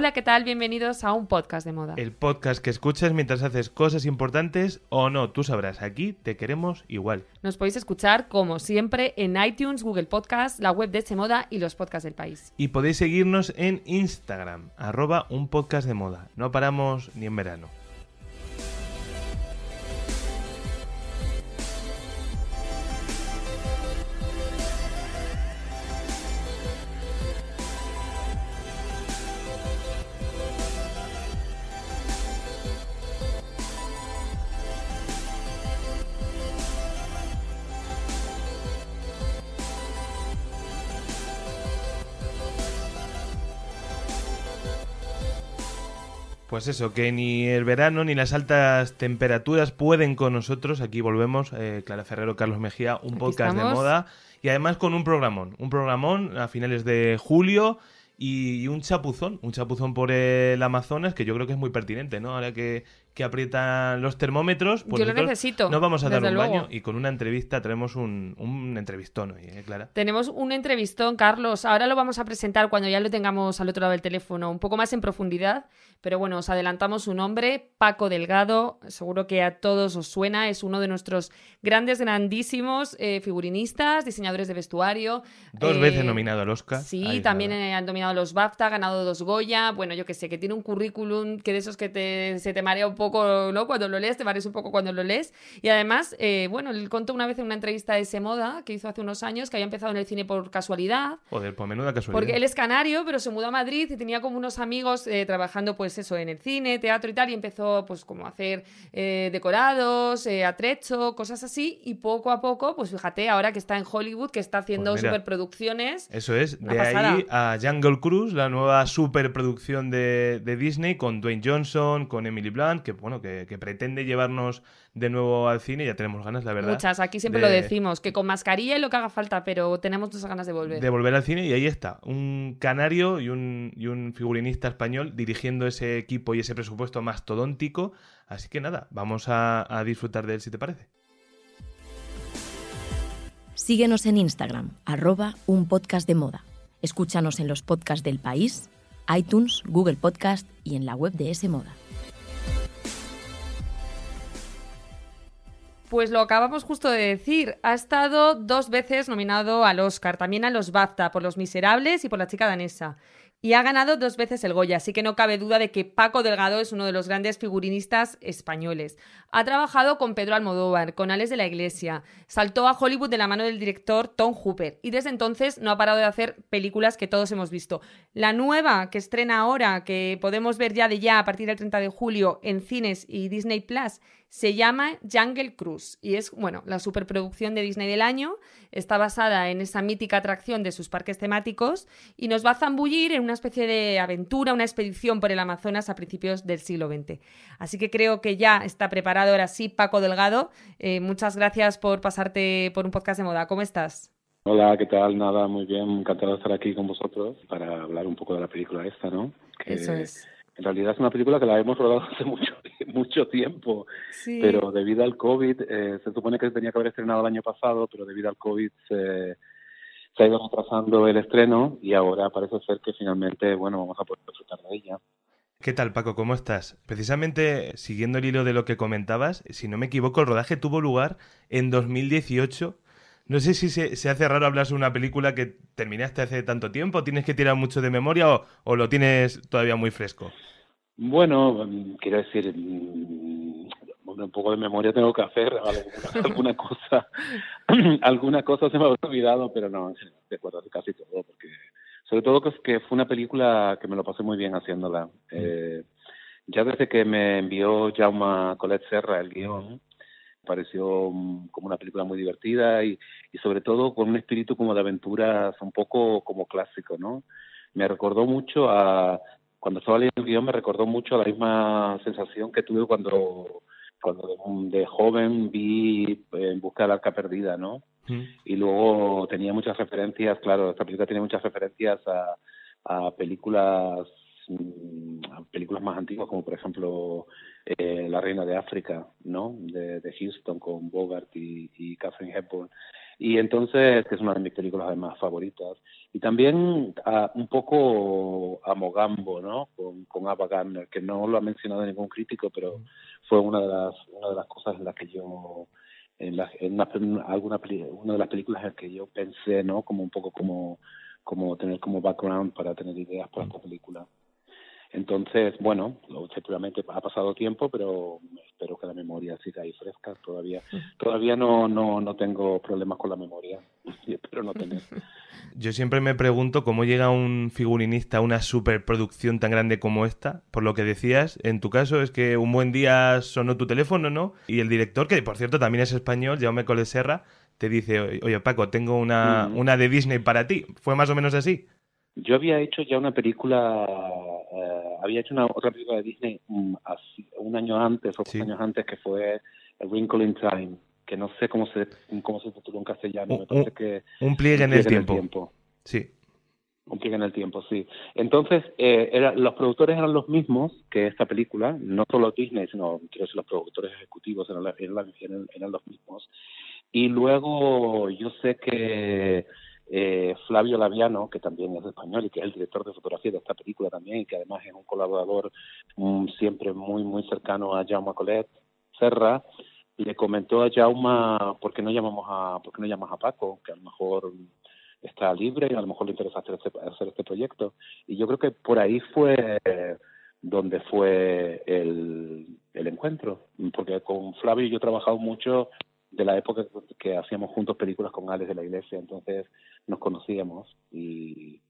Hola, ¿qué tal? Bienvenidos a un podcast de moda. El podcast que escuchas mientras haces cosas importantes o no, tú sabrás, aquí te queremos igual. Nos podéis escuchar, como siempre, en iTunes, Google Podcast, la web de Eche Moda y los podcasts del país. Y podéis seguirnos en Instagram, arroba un podcast de moda. No paramos ni en verano. Pues eso, que ni el verano ni las altas temperaturas pueden con nosotros. Aquí volvemos, eh, Clara Ferrero, Carlos Mejía, un Aquí podcast de moda y además con un programón. Un programón a finales de julio y un chapuzón, un chapuzón por el Amazonas que yo creo que es muy pertinente, ¿no? Ahora que, que aprietan los termómetros, pues Yo lo necesito, Nos vamos a dar un luego. baño y con una entrevista traemos un, un entrevistón hoy, ¿eh, Clara? Tenemos un entrevistón, Carlos. Ahora lo vamos a presentar cuando ya lo tengamos al otro lado del teléfono, un poco más en profundidad. Pero bueno, os adelantamos su nombre, Paco Delgado. Seguro que a todos os suena. Es uno de nuestros grandes, grandísimos eh, figurinistas, diseñadores de vestuario. Dos Eh, veces nominado al Oscar. Sí, Ahí también eh, han dominado los BAFTA, ganado dos Goya. Bueno, yo que sé, que tiene un currículum que de esos que te, se te marea un poco, ¿no? Cuando lo lees, te mareas un poco cuando lo lees. Y además, eh, bueno, él contó una vez en una entrevista de ese moda que hizo hace unos años que había empezado en el cine por casualidad. Joder, pues menuda casualidad. Porque él es canario, pero se mudó a Madrid y tenía como unos amigos eh, trabajando, pues eso, en el cine, teatro y tal, y empezó, pues, como a hacer eh, decorados, eh, atrecho, cosas así, y poco a poco, pues fíjate, ahora que está en Hollywood, que está haciendo Pues mira. superproducciones. Eso es, de pasada. ahí a Jungle Cruise, la nueva superproducción de, de Disney con Dwayne Johnson, con Emily Blunt, que bueno, que, que pretende llevarnos de nuevo al cine, ya tenemos ganas, la verdad. Muchas, aquí siempre de- lo decimos, que con mascarilla y lo que haga falta, pero tenemos muchas ganas de volver. De volver al cine y ahí está, un canario y un, y un figurinista español dirigiendo ese equipo y ese presupuesto mastodóntico. Así que nada, vamos a, a disfrutar de él si te parece. Síguenos en Instagram, arroba un podcast de moda. Escúchanos en los podcasts del país, iTunes, Google Podcast y en la web de ese moda. Pues lo acabamos justo de decir. Ha estado dos veces nominado al Oscar, también a los BAFTA por Los Miserables y por La chica danesa. Y ha ganado dos veces el Goya, así que no cabe duda de que Paco Delgado es uno de los grandes figurinistas españoles. Ha trabajado con Pedro Almodóvar, con Alex de la Iglesia, saltó a Hollywood de la mano del director Tom Hooper y desde entonces no ha parado de hacer películas que todos hemos visto. La nueva que estrena ahora, que podemos ver ya de ya a partir del 30 de julio en cines y Disney Plus, se llama Jungle Cruise y es, bueno, la superproducción de Disney del año. Está basada en esa mítica atracción de sus parques temáticos y nos va a zambullir en una especie de aventura, una expedición por el Amazonas a principios del siglo XX. Así que creo que ya está preparado ahora sí Paco Delgado. Eh, muchas gracias por pasarte por un podcast de moda. ¿Cómo estás? Hola, ¿qué tal? Nada, muy bien, encantado de estar aquí con vosotros para hablar un poco de la película esta, ¿no? Que Eso es. En realidad es una película que la hemos rodado hace mucho, mucho tiempo, Sí. pero debido al COVID, eh, se supone que tenía que haber estrenado el año pasado, pero debido al COVID se, se ha ido retrasando el estreno y ahora parece ser que finalmente, bueno, vamos a poder disfrutar de ella. ¿Qué tal, Paco? ¿Cómo estás? Precisamente siguiendo el hilo de lo que comentabas, si no me equivoco, el rodaje tuvo lugar en 2018. No sé si se, se hace raro hablar sobre una película que terminaste hace tanto tiempo, tienes que tirar mucho de memoria o, o lo tienes todavía muy fresco. Bueno, mm, quiero decir, mm, un poco de memoria tengo que hacer, alguna, alguna cosa, alguna cosa se me ha olvidado, pero no, de acuerdo casi todo, porque sobre todo que, fue una película que me lo pasé muy bien haciéndola. Eh, ya desde que me envió Jaume Colette Serra el guion, pareció mm, como una película muy divertida y, y sobre todo con un espíritu como de aventuras un poco como clásico, ¿no? Me recordó mucho a cuando estaba leyendo el guion me recordó mucho la misma sensación que tuve cuando cuando de, joven vi En busca de la arca perdida, ¿no? Mm. Y luego tenía muchas referencias, claro, esta película tiene muchas referencias a, a películas mm, a películas más antiguas como por ejemplo eh, La Reina de África, ¿no? De, de Houston con Bogart y, y Catherine Hepburn. Y entonces, que es una de mis películas además favoritas. Y también a, un poco a Mogambo, ¿no? Con, con Ava Gardner, que no lo ha mencionado ningún crítico, pero fue una de las, una de las cosas en las que yo en, la, en una, alguna una de las películas en las que yo pensé no como un poco como como tener como background para tener ideas para esta película entonces, bueno, efectivamente ha pasado tiempo, pero espero que la memoria siga ahí fresca. Todavía, todavía no, no, no tengo problemas con la memoria y espero no tener. Yo siempre me pregunto cómo llega un figurinista a una superproducción tan grande como esta. Por lo que decías, en tu caso es que un buen día sonó tu teléfono, ¿no? Y el director, que por cierto también es español, Jaume Coleserra, te dice, oye Paco, tengo una, mm. una de Disney para ti. ¿Fue más o menos así? Yo había hecho ya una película, eh, había hecho una otra película de Disney um, un año antes o dos años antes que fue A Wrinkle in Time, que no sé cómo se cómo se tituló en castellano. Un, me que un pliegue, en, el, tiempo. Sí. Un pliegue en el tiempo, sí. Entonces, eh, era, los productores eran los mismos que esta película, no solo Disney, sino los productores ejecutivos eran, eran, eran los mismos. Y luego yo sé que eh, Flavio Laviano, que también es español y que es el director de fotografía de esta película también, y que además es un colaborador mm, siempre muy, muy cercano a Jaume Colet Serra, le comentó a Jaume, ¿por qué no llamamos a, por qué no llamas a Paco? Que a lo mejor está libre y a lo mejor le interesa hacer este, hacer este proyecto. Y yo creo que por ahí fue donde fue el, el encuentro, porque con Flavio yo he trabajado mucho de la época que hacíamos juntos películas con Alex de la Iglesia, entonces nos conocíamos y,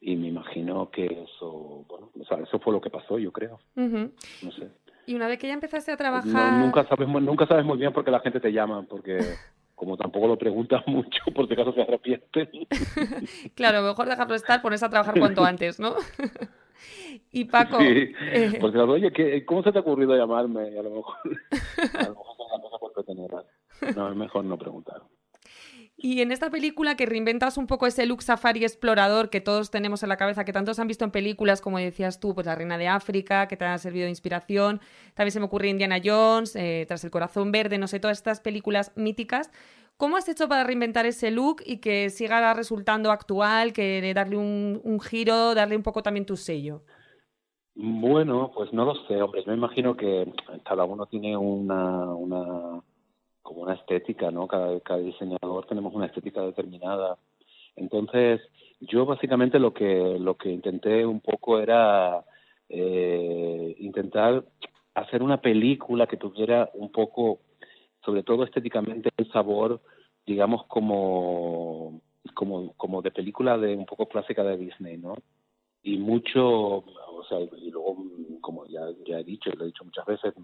y me imagino que eso, bueno, eso fue lo que pasó, yo creo. No sé. Y una vez que ya empezaste a trabajar... nunca, sabes, nunca sabes muy bien por qué la gente te llama, porque como tampoco lo preguntas mucho, por si acaso se arrepienten. claro, mejor dejarlo estar, ponerse a trabajar cuanto antes, ¿no? y Paco... Sí, eh... porque, oye, ¿cómo se te ha ocurrido llamarme? a lo mejor, a lo mejor cosa por no, es mejor no preguntar. Y en esta película que reinventas un poco ese look safari explorador que todos tenemos en la cabeza, que tantos han visto en películas, como decías tú, pues La Reina de África, que te ha servido de inspiración. También se me ocurre Indiana Jones, eh, Tras el Corazón Verde, no sé, todas estas películas míticas. ¿Cómo has hecho para reinventar ese look y que siga resultando actual, que darle un, un giro, darle un poco también tu sello? Bueno, pues no lo sé, hombre. Yo me imagino que cada uno tiene una, una como una estética, ¿no? Cada, diseñador tenemos una estética determinada. Entonces, yo básicamente lo que lo que intenté un poco era eh, intentar hacer una película que tuviera un poco, sobre todo estéticamente, el sabor, digamos, como como como de película de un poco clásica de Disney, ¿no? Y mucho, o sea, y luego, como ya, ya he dicho, lo he dicho muchas veces,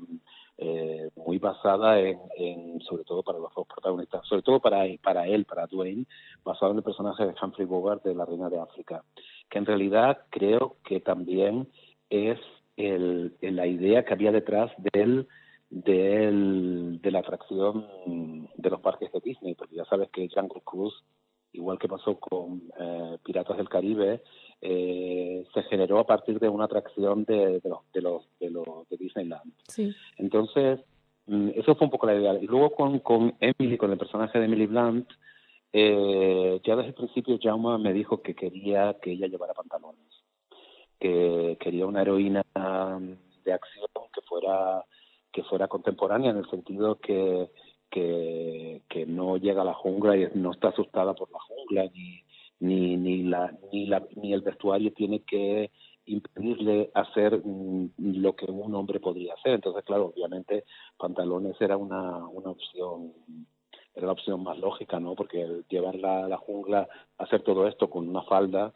eh, muy basada en, sobre todo para los dos protagonistas, sobre todo para, para él, para Dwayne, basado en el personaje de Humphrey Bogart de La Reina de África, que en realidad creo que también es el, la idea que había detrás del, del, de la atracción de los parques de Disney, porque ya sabes que Jungle Cruise, igual que pasó con eh, Piratas del Caribe, eh, se generó a partir de una atracción de, de, los, de, los, de, los, de Disneyland. Sí. Entonces, mm, eso fue un poco la idea. Y luego con, con Emily, con el personaje de Emily Blunt, eh, ya desde el principio Jaume me dijo que quería que ella llevara pantalones, que quería una heroína de acción que fuera que fuera contemporánea en el sentido que, que, que no llega a la jungla y no está asustada por la jungla ni, ni, ni, la, ni, la, ni el vestuario tiene que impedirle hacer mm, lo que un hombre podría hacer. Entonces, claro, obviamente pantalones era una, una opción era la opción más lógica, ¿no? Porque llevarla a la jungla, hacer todo esto con una falda,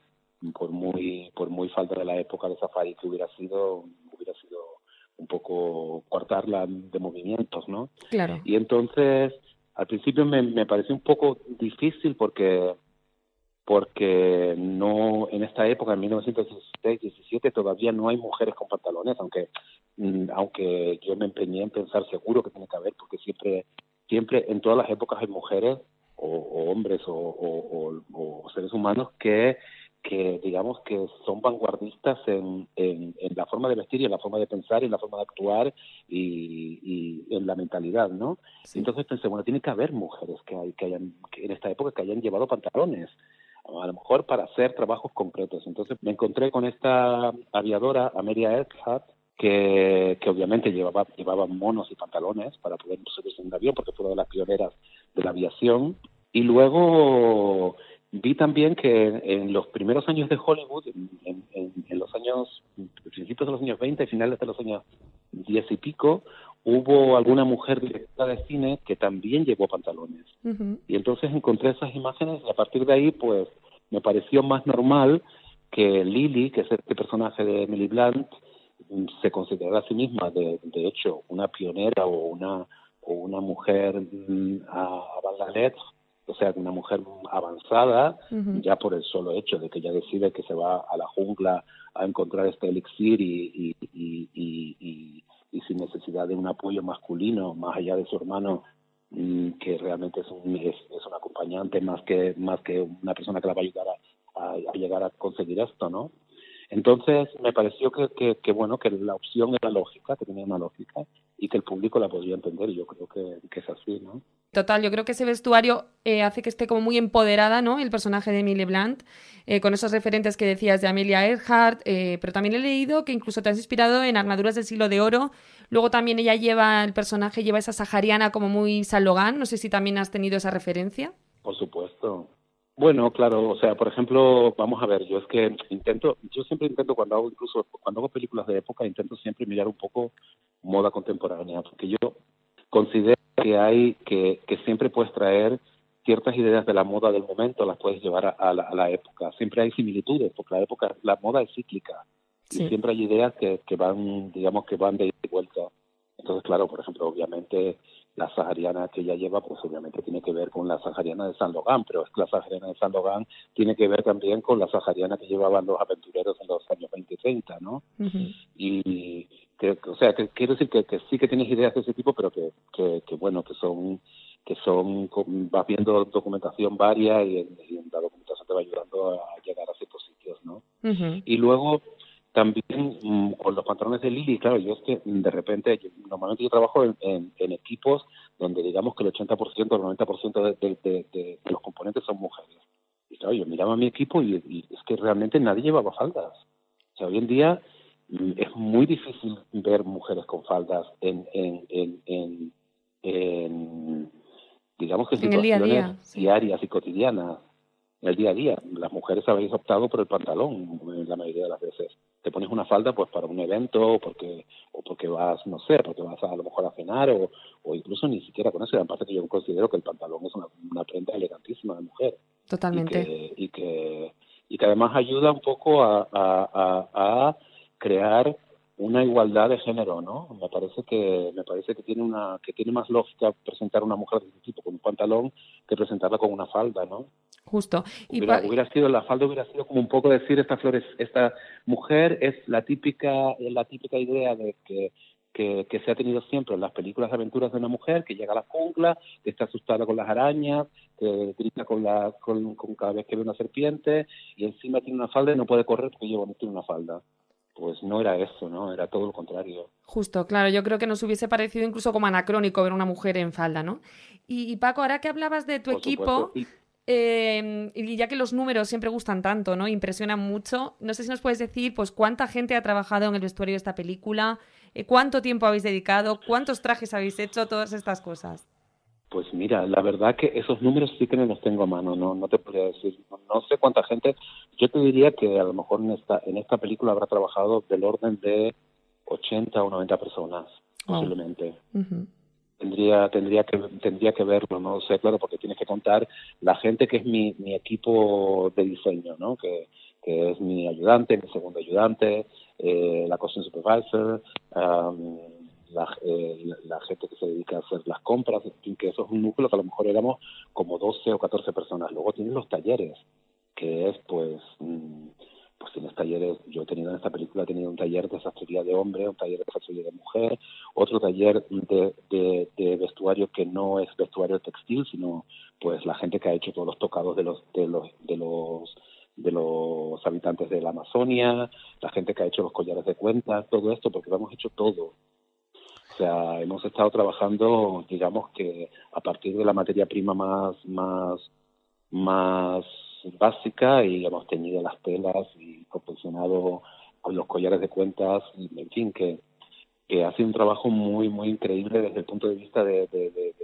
por muy por muy falta de la época de safari que hubiera sido, hubiera sido un poco cortarla de movimientos, ¿no? Claro. Y entonces, al principio me, me pareció un poco difícil porque porque no en esta época, en 1916-17, todavía no hay mujeres con pantalones, aunque mm, aunque yo me empeñé en pensar seguro que tiene que haber, porque siempre siempre en todas las épocas hay mujeres o, hombres o, seres humanos que que digamos que son vanguardistas en, en, la forma de vestir y en la forma de pensar y en la forma de actuar y, y en la mentalidad, ¿no? Entonces pensé, bueno, tiene que haber mujeres que, hay, que hayan que en esta época que hayan llevado pantalones, a lo mejor para hacer trabajos concretos. Entonces me encontré con esta aviadora, Amelia Earhart, que, que obviamente llevaba, llevaba monos y pantalones para poder subirse en un avión, porque fue una de las pioneras de la aviación. Y luego vi también que en los primeros años de Hollywood, en, en, los años, principios de los años 20 y finales de los años 10 y pico, hubo alguna mujer directora de cine que también llevó pantalones. Y entonces encontré esas imágenes y a partir de ahí, pues, me pareció más normal que Lily, que es este personaje de Emily Blunt, se considerara a sí misma, de, de hecho, una pionera o una, o una mujer mm, a, a o sea, una mujer avanzada, ya por el solo hecho de que ella decide que se va a la jungla a encontrar este elixir y, y, y y sin necesidad de un apoyo masculino más allá de su hermano mm, que realmente es un, es, un acompañante más que más que una persona que la va a ayudar a, llegar a conseguir esto, ¿no? Entonces me pareció que, que, bueno que la opción era lógica, que tenía una lógica y que el público la podría entender. Yo creo que, que es así, ¿no? Total, yo creo que ese vestuario eh, hace que esté como muy empoderada, ¿no? El personaje de Emily Blunt, eh, con esos referentes que decías de Amelia Earhart, eh, pero también he leído que incluso te has inspirado en armaduras del siglo de oro. Luego también ella lleva, el personaje lleva esa sahariana como muy salogán. No sé si también has tenido esa referencia. Por supuesto. Bueno, claro, o sea, por ejemplo, vamos a ver, yo es que intento, yo siempre intento cuando hago incluso cuando hago películas de época intento siempre mirar un poco moda contemporánea, porque yo considero que hay que, que siempre puedes traer ciertas ideas de la moda del momento, las puedes llevar a, la, época. Siempre hay similitudes, porque la época, la moda es cíclica. Y siempre hay ideas que, que van, digamos, que van de vuelta. Entonces, claro, por ejemplo, obviamente la sahariana que ella lleva, pues obviamente tiene que ver con la sahariana de San Logan, pero es que la sahariana de San Logan tiene que ver también con la sahariana que llevaban los aventureros en los años 20 y 30, ¿no? Y que, o sea, que quiero decir que, que, sí que tienes ideas de ese tipo, pero que, que, bueno, que son que son vas viendo documentación varia y, la documentación te va ayudando a llegar a ciertos sitios, ¿no? Y luego también mm, con los pantalones de Lili, claro, yo es que de repente, normalmente yo trabajo en, en, equipos donde digamos que el 80% o el 90% de, de, de, los componentes son mujeres. Y claro, yo miraba a mi equipo y, y es que realmente nadie llevaba faldas. O sea, hoy en día Mm, es muy difícil ver mujeres con faldas en, en, en, en, digamos que situaciones diarias y cotidianas, en el día a día. Las mujeres habéis optado por el pantalón en la mayoría de las veces. Te pones una falda pues para un evento o porque, o porque vas, no sé, porque vas a, lo mejor a cenar o, o incluso ni siquiera con eso. Aparte que yo considero que el pantalón es una, una prenda elegantísima de mujer. Totalmente. Y que, y que, además ayuda un poco a, a, a crear una igualdad de género, ¿no? Me parece que me parece que tiene una que tiene más lógica presentar a una mujer de este tipo con un pantalón que presentarla con una falda, ¿no? Justo. Y hubiera, sido la falda hubiera sido como un poco decir esta flores esta mujer es la típica la típica idea de que que, que, se ha tenido siempre en las películas de aventuras de una mujer que llega a la jungla, que está asustada con las arañas, que grita con, la, con, con cada vez que ve una serpiente y encima tiene una falda y no puede correr porque lleva no tiene una falda pues no era eso, ¿no? Era todo lo contrario. Justo, claro, yo creo que nos hubiese parecido incluso como anacrónico ver una mujer en falda, ¿no? Y, Paco, ahora que hablabas de tu equipo, em, y... ya que los números siempre gustan tanto, ¿no? Impresionan mucho, no sé si nos puedes decir, pues, cuánta gente ha trabajado en el vestuario de esta película, eh, cuánto tiempo habéis dedicado, cuántos trajes habéis hecho, todas estas cosas. Pues mira, la verdad que esos números sí que no los tengo a mano, no, no te podría decir, no, sé cuánta gente, yo te diría que a lo mejor en esta, en esta película habrá trabajado del orden de 80 o 90 personas, posiblemente. Tendría, tendría que, tendría que verlo, no sé, claro, porque tienes que contar la gente que es mi, mi equipo de diseño, ¿no? Que, que es mi ayudante, mi segundo ayudante, eh, la costume supervisor, um, eh, la, gente que se dedica a hacer las compras, que eso es un núcleo que a lo mejor éramos como 12 o 14 personas. Luego tienes los talleres, que es pues mm, pues tienes talleres, yo he tenido en esta película, he tenido un taller de sastrería de hombre, un taller de sastrería de mujer, otro taller de, de, vestuario que no es vestuario textil, sino pues la gente que ha hecho todos los tocados de los de los de los de los habitantes de la Amazonia, la gente que ha hecho los collares de cuentas, todo esto, porque lo hemos hecho todo. O sea, hemos estado trabajando, digamos que a partir de la materia prima más, más, más básica y hemos tenido las telas y confeccionado con los collares de cuentas, en fin, que, que ha sido un trabajo muy, muy increíble desde el punto de vista de, de, de,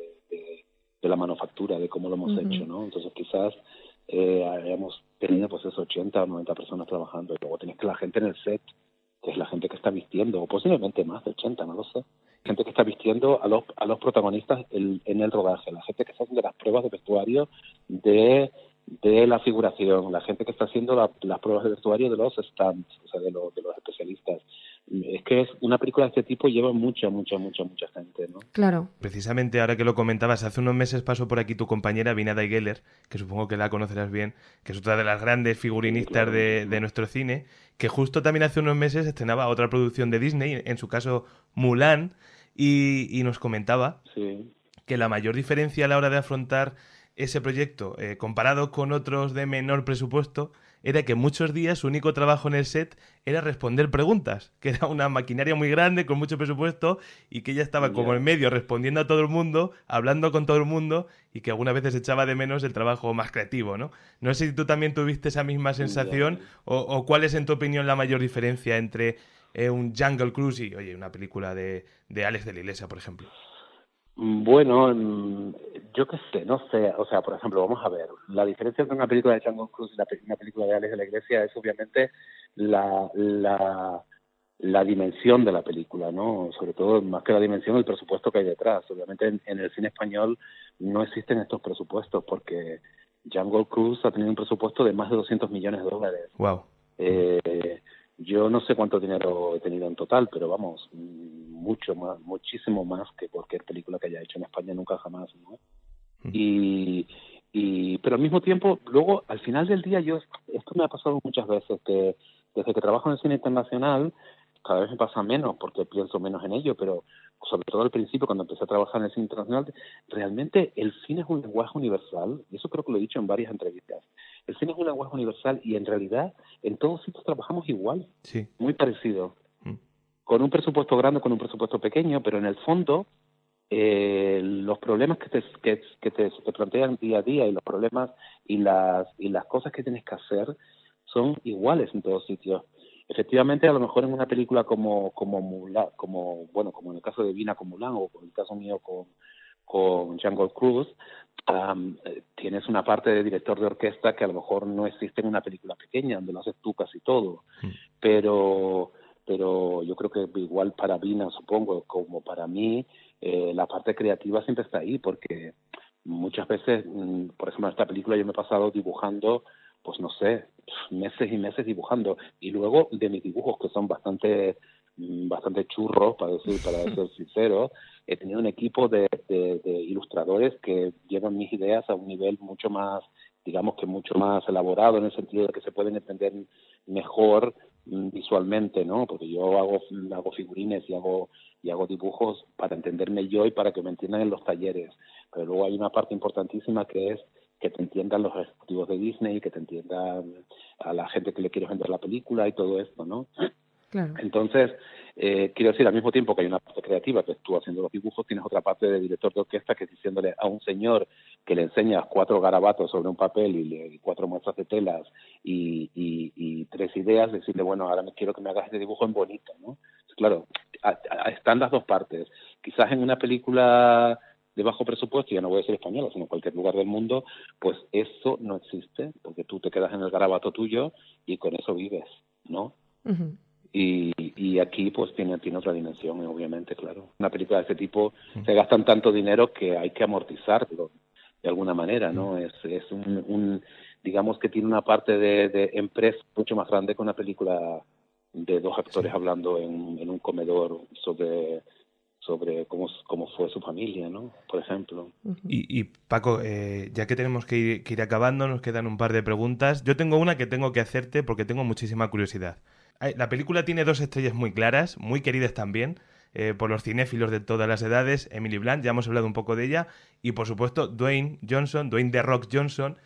de la manufactura, de cómo lo hemos hecho, ¿no? Entonces quizás eh, hemos tenido pues esos 80 o 90 personas trabajando y luego tienes que la gente en el set, que es la gente que está vistiendo, o posiblemente más de 80, no lo sé, gente que está vistiendo a los, a los protagonistas en el rodaje, la gente que está haciendo las pruebas de vestuario de de la figuración, la gente que está haciendo las pruebas de vestuario de los stands, o sea, de, los especialistas. Es que es una película de este tipo lleva mucha, mucha, mucha, mucha gente, ¿no? Claro. Precisamente ahora que lo comentabas, hace unos meses pasó por aquí tu compañera Vinada Geller, que supongo que la conocerás bien, que es otra de las grandes figurinistas de, de nuestro cine, que justo también hace unos meses estrenaba otra producción de Disney, en su caso Mulan, y, y nos comentaba que la mayor diferencia a la hora de afrontar ese proyecto, eh, comparado con otros de menor presupuesto, era que muchos días su único trabajo en el set era responder preguntas, que era una maquinaria muy grande, con mucho presupuesto, y que ella estaba como en medio respondiendo a todo el mundo, hablando con todo el mundo, y que algunas veces echaba de menos el trabajo más creativo, ¿no? No sé si tú también tuviste esa misma sensación, o, cuál es en tu opinión la mayor diferencia entre eh, un Jungle Cruise y, oye, una película de, de Alex de la Iglesia, por ejemplo. Bueno, mm, yo qué sé, no sé. O sea, por ejemplo, vamos a ver. La diferencia entre una película de Django Cruz y una película de Alex de la Iglesia es obviamente la, la, la dimensión de la película, ¿no? Sobre todo, más que la dimensión, el presupuesto que hay detrás. Obviamente, en, en el cine español no existen estos presupuestos porque Django Cruz ha tenido un presupuesto de más de 200 millones de dólares. Wow. Eh, yo no sé cuánto dinero he tenido en total, pero vamos, mucho más, muchísimo más que cualquier película que haya hecho en España nunca jamás, ¿no? Y, y, pero al mismo tiempo, luego, al final del día, yo, esto me ha pasado muchas veces, que desde que trabajo en el cine internacional, cada vez me pasa menos porque pienso menos en ello, pero sobre todo al principio cuando empecé a trabajar en el cine internacional, realmente el cine es un lenguaje universal, y eso creo que lo he dicho en varias entrevistas. El cine es un lenguaje universal y en realidad en todos sitios trabajamos igual, sí. muy parecido. Con un presupuesto grande, con un presupuesto pequeño, pero en el fondo eh, los problemas que te, que, que te, te plantean día a día y los problemas y las, y las cosas que tienes que hacer son iguales en todos sitios efectivamente a lo mejor en una película como como Mulan, como bueno como en el caso de Vina con Mulan o en el caso mío con con Jungle Cruise eh, tienes una parte de director de orquesta que a lo mejor no existe en una película pequeña donde lo haces tú casi todo mm. pero pero yo creo que igual para Vina supongo como para mí eh, la parte creativa siempre está ahí porque muchas veces mm, por ejemplo en esta película yo me he pasado dibujando pues no sé, meses y meses dibujando. Y luego de mis dibujos, que son bastante mm, bastante churros, para decir, para ser sincero, he tenido un equipo de, de, ilustradores que llevan mis ideas a un nivel mucho más, digamos que mucho más elaborado, en el sentido de que se pueden entender mejor visualmente, ¿no? Porque yo hago, hago figurines y hago, y hago dibujos para entenderme yo y para que me entiendan en los talleres. Pero luego hay una parte importantísima que es que te entiendan los ejecutivos de Disney, que te entiendan a la gente que le quiere vender la película y todo esto, ¿no? Claro. Entonces, eh, quiero decir, al mismo tiempo que hay una parte creativa, que tú haciendo los dibujos, tienes otra parte de director de orquesta que es diciéndole a un señor que le enseñas cuatro garabatos sobre un papel y, le, cuatro muestras de telas y, y, tres ideas, decirle, bueno, ahora me quiero que me hagas este dibujo en bonito, ¿no? Claro, están las dos partes. Quizás en una película de bajo presupuesto, ya no voy a decir española, sino en cualquier lugar del mundo, pues eso no existe, porque tú te quedas en el garabato tuyo y con eso vives, ¿no? y, y aquí pues tiene, tiene otra dimensión, obviamente, claro. Una película de este tipo se gastan tanto dinero que hay que amortizarlo de alguna manera, ¿no? Es, es un, digamos que tiene una parte de, de empresa mucho más grande que una película de dos actores hablando en, en un comedor sobre sobre cómo, cómo fue su familia, ¿no? Por ejemplo. y, y, Paco, eh, ya que tenemos que ir, que ir, acabando, nos quedan un par de preguntas. Yo tengo una que tengo que hacerte porque tengo muchísima curiosidad. La película tiene dos estrellas muy claras, muy queridas también. Eh, por los cinéfilos de todas las edades, Emily Blunt, ya hemos hablado un poco de ella, y por supuesto Dwayne Johnson, Dwayne The Rock Johnson,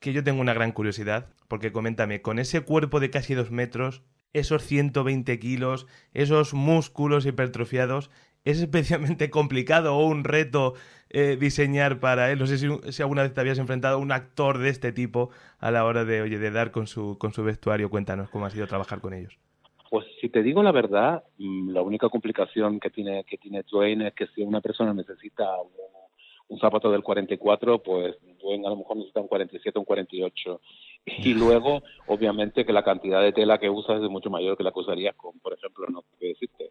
que yo tengo una gran curiosidad, porque coméntame, con ese cuerpo de casi dos metros, esos 120 kilos, esos músculos hipertrofiados, ¿es especialmente complicado o un reto eh, diseñar para él? No sé si, si, alguna vez te habías enfrentado a un actor de este tipo a la hora de, oye, de dar con su, con su vestuario. Cuéntanos cómo ha sido trabajar con ellos. Pues si te digo la verdad, mm, la única complicación que tiene que tiene Dwayne es que si una persona necesita un, zapato del 44, pues a lo mejor necesita un 47 o un 48. Y luego, obviamente, que la cantidad de tela que usas es mucho mayor que la que usarías con, por ejemplo, no qué decirte,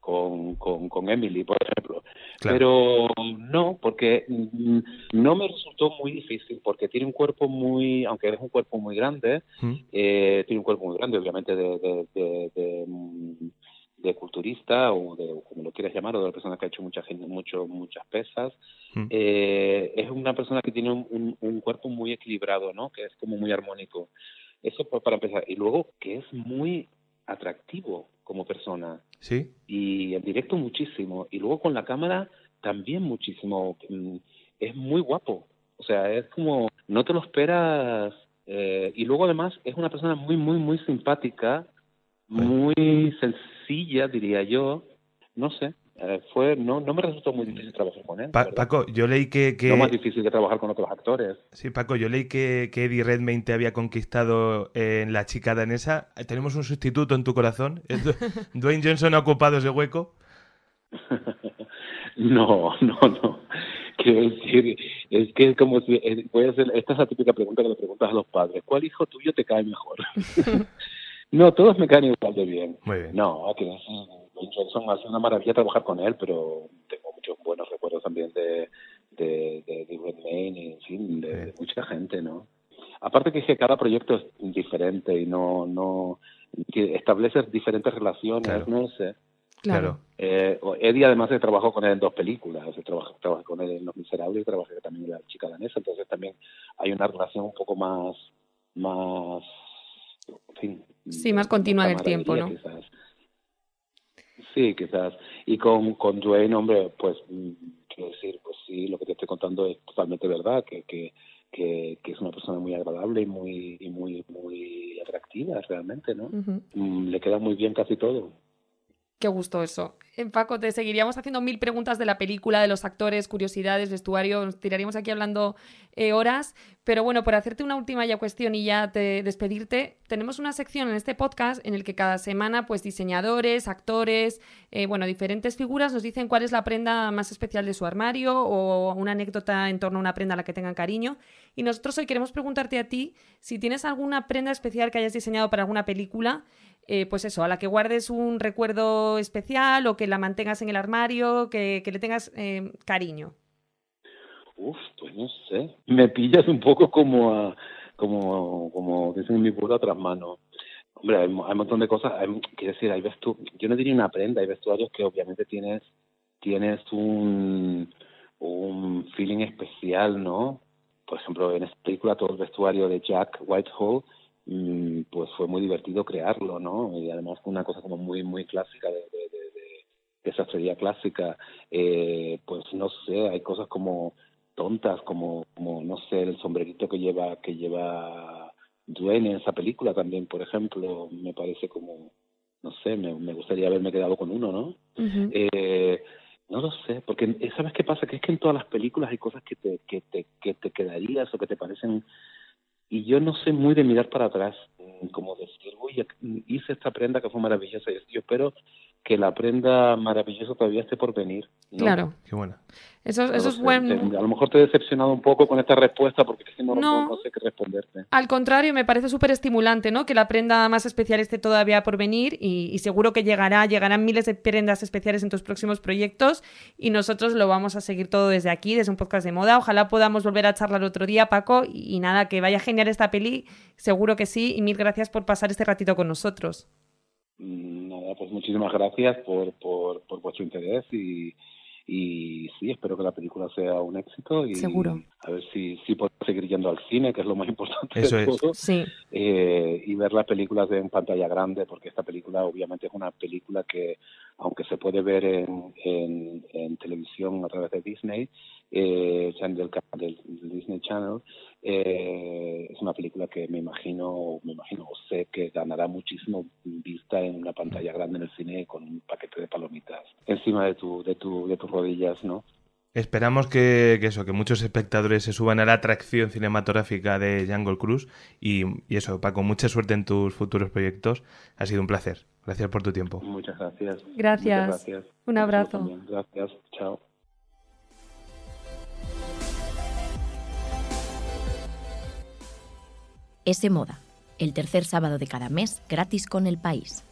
con, con, con Emily, por ejemplo. Claro. Pero no, porque mm, no me resultó muy difícil, porque tiene un cuerpo muy, aunque es un cuerpo muy grande, ¿Mm? eh, tiene un cuerpo muy grande, obviamente, de, de, de, de, de culturista o de como lo quieras llamar, o de la persona que ha hecho mucha gente, mucho, muchas pesas. ¿Mm? Eh, es una persona que tiene un, un, un cuerpo muy equilibrado, ¿no? Que es como muy armónico. Eso para empezar. Y luego que es muy atractivo como persona. Sí. Y en directo muchísimo. Y luego con la cámara también muchísimo. Es muy guapo. O sea, es como, no te lo esperas. Eh, y luego además es una persona muy, muy, muy simpática, muy sencilla, diría yo. No sé. Eh, fue no no me resultó muy difícil trabajar con él. Pa Paco, yo leí que, que... No más difícil que trabajar con otros actores. Sí, Paco, yo leí que, que Eddie Redmayne te había conquistado en La chica danesa. ¿Tenemos un sustituto en tu corazón? ¿Dwayne Johnson ha ocupado ese hueco? no, no, no. Quiero decir, es que es como si... Voy a hacer, esta es la típica pregunta que le preguntas a los padres. ¿Cuál hijo tuyo te cae mejor? no, todos me caen igual de bien. Muy bien. No, que Johnson ha sido una maravilla trabajar con él, pero tengo muchos buenos recuerdos también de de, de, de Redmayne, en fin, de, de, mucha gente, ¿no? Aparte que, es que cada proyecto es diferente y no no que estableces diferentes relaciones, Claro. no sé. Claro. Eh, Eddie además trabajó con él en dos películas, se trabajó, trabajé con él en Los Miserables y trabajé también en La chica danesa, entonces también hay una relación un poco más, más, en fin. Sí, más continua en el tiempo, ¿no? Quizás. Sí, quizás. Y con, con Dwayne, hombre, pues, mm, quiero decir, pues sí, lo que te estoy contando es totalmente verdad, que, que, que, que es una persona muy agradable y muy, y muy, muy atractiva realmente, ¿no? Uh -huh. Mm, Le queda muy bien casi todo. Qué gusto eso. En Paco, te seguiríamos haciendo mil preguntas de la película, de los actores, curiosidades, vestuario, nos tiraríamos aquí hablando eh, horas, pero bueno, por hacerte una última ya cuestión y ya te despedirte, tenemos una sección en este podcast en el que cada semana pues diseñadores, actores, eh, bueno, diferentes figuras nos dicen cuál es la prenda más especial de su armario o una anécdota en torno a una prenda a la que tengan cariño. Y nosotros hoy queremos preguntarte a ti si tienes alguna prenda especial que hayas diseñado para alguna película eh, pues eso, a la que guardes un recuerdo especial o que la mantengas en el armario, que, que le tengas eh, cariño. Uf, pues no sé. Me pillas un poco como a, como, como dicen en mi pueblo, a tras manos. Hombre, hay, un montón de cosas. Hay, quiero decir, hay vestu yo no diría una prenda, hay vestuarios que obviamente tienes, tienes un, un feeling especial, ¿no? Por ejemplo, en esta película todo el vestuario de Jack Whitehall pues fue muy divertido crearlo, ¿no? Y además una cosa como muy, muy clásica de, de, sastrería clásica. Eh, pues no sé, hay cosas como tontas, como, como no sé, el sombrerito que lleva, que lleva Dwayne en esa película también, por ejemplo, me parece como, no sé, me, me gustaría haberme quedado con uno, ¿no? Uh -huh. eh, no lo sé, porque ¿sabes qué pasa? Que es que en todas las películas hay cosas que te, que te, que te quedarías o que te parecen y yo no sé muy de mirar para atrás, como decir, uy, hice esta prenda que fue maravillosa. Yo espero que la prenda maravillosa todavía esté por venir. ¿no? Claro. Qué buena. Eso, eso es bueno. A lo mejor te he decepcionado un poco con esta respuesta porque no, No. no, no sé qué responderte. Al contrario, me parece súper estimulante, ¿no? Que la prenda más especial esté todavía por venir y, y seguro que llegará, llegarán miles de prendas especiales en tus próximos proyectos y nosotros lo vamos a seguir todo desde aquí, desde un podcast de moda. Ojalá podamos volver a charlar otro día, Paco, y, y nada, que vaya genial esta peli, seguro que sí, y mil gracias por pasar este ratito con nosotros. Mm, nada, pues muchísimas gracias por, por, por vuestro interés y, y sí, espero que la película sea un éxito y Seguro. A ver si, si puedo seguir yendo al cine, que es lo más importante Eso de es. todo, Sí. eh, y ver las películas en pantalla grande, porque esta película obviamente es una película que, aunque se puede ver en, en, en televisión a través de Disney, eh, Channel- del, canal del Disney Channel, eh, es una película que me imagino, me imagino o sé que ganará muchísimo vista en una pantalla grande en el cine con un paquete de palomitas encima de tu, de tu, de tus rodillas, ¿no? Esperamos que, que eso, que muchos espectadores se suban a la atracción cinematográfica de Jungle Cruise y, y eso, Paco, mucha suerte en tus futuros proyectos. Ha sido un placer. Gracias por tu tiempo. Muchas gracias. Gracias. Muchas gracias. Un abrazo. Gracias. Chao. Ese Moda, el tercer sábado de cada mes gratis con el país.